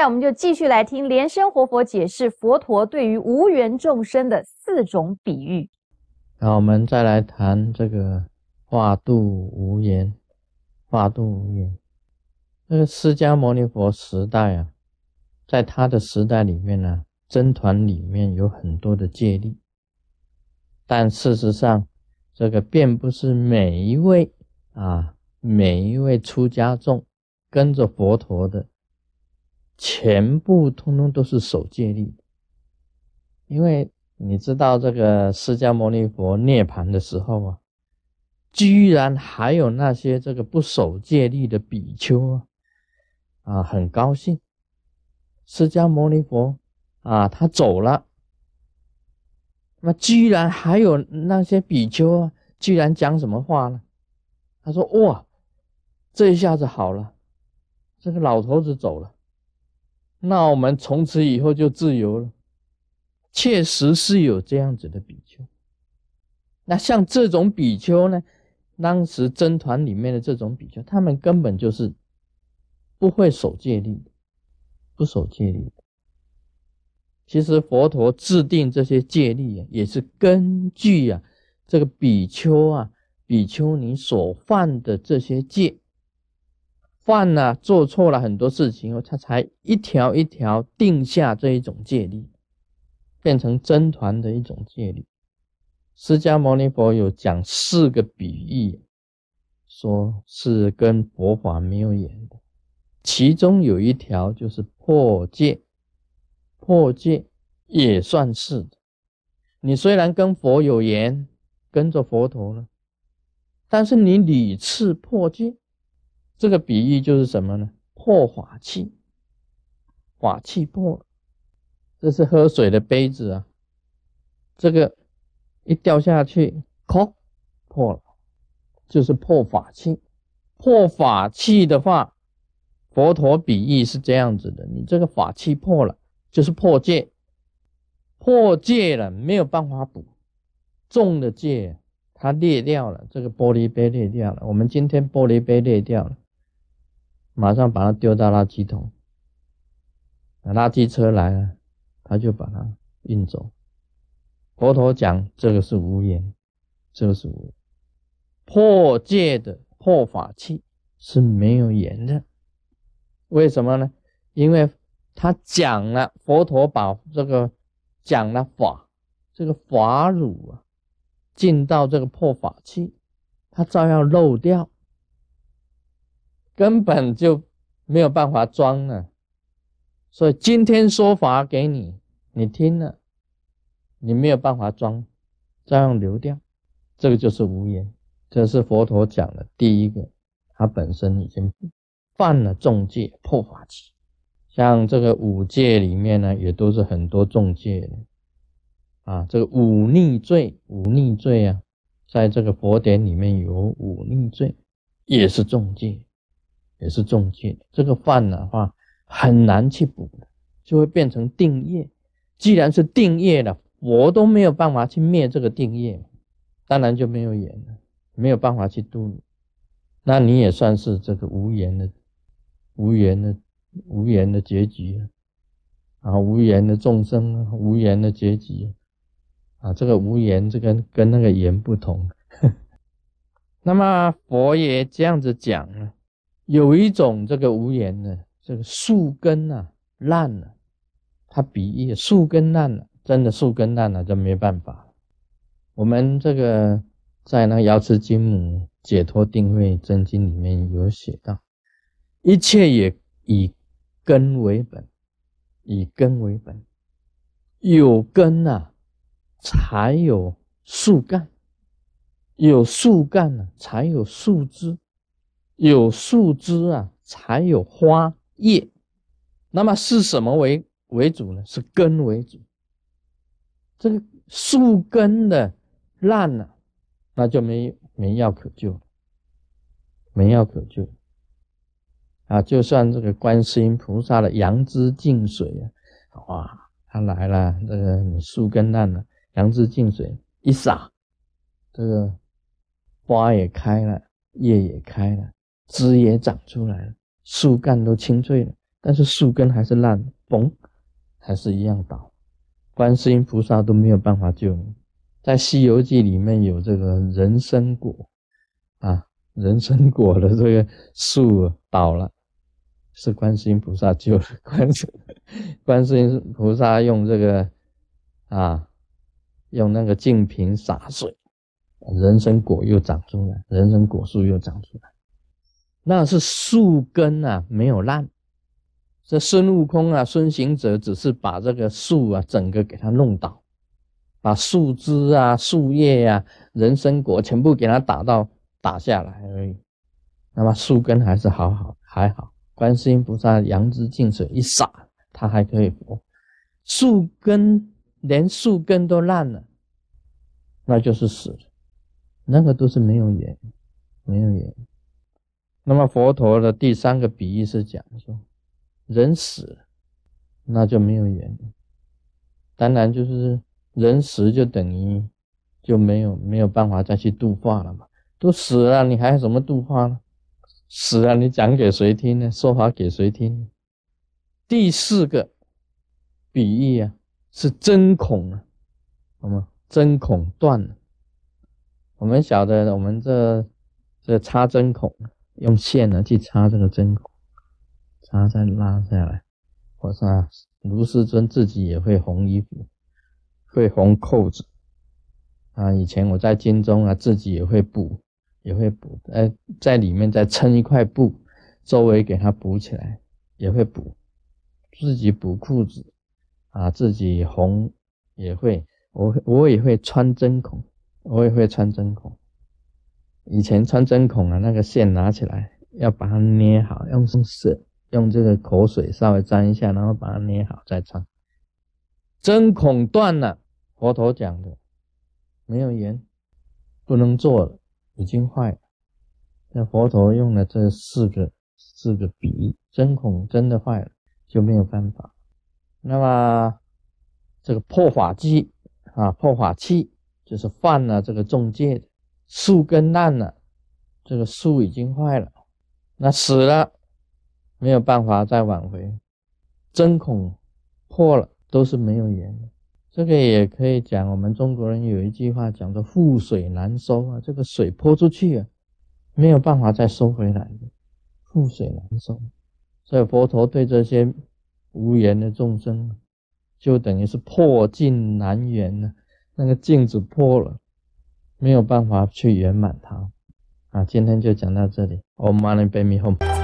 在我们就继续来听莲生活佛解释佛陀对于无缘众生的四种比喻。那我们再来谈这个化度无缘，化度无缘。那个释迦牟尼佛时代啊，在他的时代里面呢，僧团里面有很多的戒律，但事实上，这个并不是每一位啊，每一位出家众跟着佛陀的。全部通通都是守戒律，因为你知道这个释迦牟尼佛涅盘的时候啊，居然还有那些这个不守戒律的比丘啊，啊，很高兴，释迦牟尼佛啊，他走了，那居然还有那些比丘啊，居然讲什么话呢？他说：“哇，这一下子好了，这个老头子走了。”那我们从此以后就自由了，确实是有这样子的比丘。那像这种比丘呢，当时僧团里面的这种比丘，他们根本就是不会守戒律的，不守戒律。其实佛陀制定这些戒律啊，也是根据啊这个比丘啊、比丘尼所犯的这些戒。犯了做错了很多事情后，他才一条一条定下这一种戒律，变成僧团的一种戒律。释迦牟尼佛有讲四个比喻，说是跟佛法没有缘的，其中有一条就是破戒，破戒也算是的。你虽然跟佛有缘，跟着佛陀了，但是你屡次破戒。这个比喻就是什么呢？破法器，法器破了，这是喝水的杯子啊，这个一掉下去，哐，破了，就是破法器。破法器的话，佛陀比喻是这样子的：你这个法器破了，就是破戒，破戒了没有办法补，重的戒它裂掉了，这个玻璃杯裂掉了。我们今天玻璃杯裂掉了。马上把它丢到垃圾桶，垃圾车来了，他就把它运走。佛陀讲这个是无言，这个是无破戒的破法器是没有言的。为什么呢？因为他讲了，佛陀把这个讲了法，这个法乳啊，进到这个破法器，它照样漏掉。根本就没有办法装了，所以今天说法给你，你听了，你没有办法装，照样流掉，这个就是无言。这是佛陀讲的第一个，他本身已经犯了重戒破法器。像这个五戒里面呢，也都是很多重戒的啊。这个五逆罪，五逆罪啊，在这个佛典里面有五逆罪，也是重戒。也是重戒，这个犯的话很难去补的，就会变成定业。既然是定业了，佛都没有办法去灭这个定业，当然就没有缘了，没有办法去度你。那你也算是这个无缘的、无缘的、无缘的结局啊！无缘的众生，无缘的结局啊！这个无缘，这个跟那个缘不同。那么佛也这样子讲了。有一种这个无言的这个树根啊烂了，它比喻树根烂了，真的树根烂了就没办法。我们这个在那《瑶池金母解脱定慧真经》里面有写到，一切也以根为本，以根为本，有根啊才有树干，有树干呢才有树枝。有树枝啊，才有花叶。那么是什么为为主呢？是根为主。这个树根的烂了，那就没没药可救，没药可救啊！就算这个观世音菩萨的杨枝净水啊，哇，他来了，这个你树根烂了，杨枝净水一洒，这个花也开了，叶也开了。枝也长出来了，树干都青翠了，但是树根还是烂，嘣，还是一样倒。观世音菩萨都没有办法救你。在《西游记》里面有这个人参果啊，人参果的这个树倒了，是观世音菩萨救的。观世观世音菩萨用这个啊，用那个净瓶洒水，人参果又长出来，人参果树又长出来。那是树根啊，没有烂。这孙悟空啊，孙行者只是把这个树啊，整个给它弄倒，把树枝啊、树叶呀、人参果全部给它打到打下来而已。那么树根还是好好还好。观世音菩萨杨枝净水一洒，它还可以活。树根连树根都烂了，那就是死了。那个都是没有缘，没有缘。那么佛陀的第三个比喻是讲说。人死，那就没有缘。当然，就是人死就等于就没有没有办法再去度化了嘛。都死了，你还有什么度化呢？死了，你讲给谁听呢？说法给谁听？第四个比喻啊，是针孔啊，好吗针孔断了。我们晓得，我们这这插针孔，用线呢去插这个针孔。插再拉下来，或是卢师尊自己也会缝衣服，会缝扣子。啊，以前我在京中啊，自己也会补，也会补，呃，在里面再撑一块布，周围给它补起来，也会补，自己补裤子，啊，自己缝也会，我我也会穿针孔，我也会穿针孔。以前穿针孔啊，那个线拿起来要把它捏好，用绳。用这个口水稍微沾一下，然后把它捏好再穿。针孔断了，佛陀讲的没有盐，不能做了，已经坏了。那佛陀用了这四个四个比喻，针孔真的坏了就没有办法。那么这个破法器啊，破法器就是犯了这个重戒的树根烂了，这个树已经坏了，那死了。没有办法再挽回，针孔破了都是没有缘的。这个也可以讲，我们中国人有一句话讲的“覆水难收”啊，这个水泼出去啊，没有办法再收回来的，覆水难收。所以佛陀对这些无缘的众生，就等于是破镜难圆呢，那个镜子破了，没有办法去圆满它。啊，今天就讲到这里。Om Mani Padme Hum。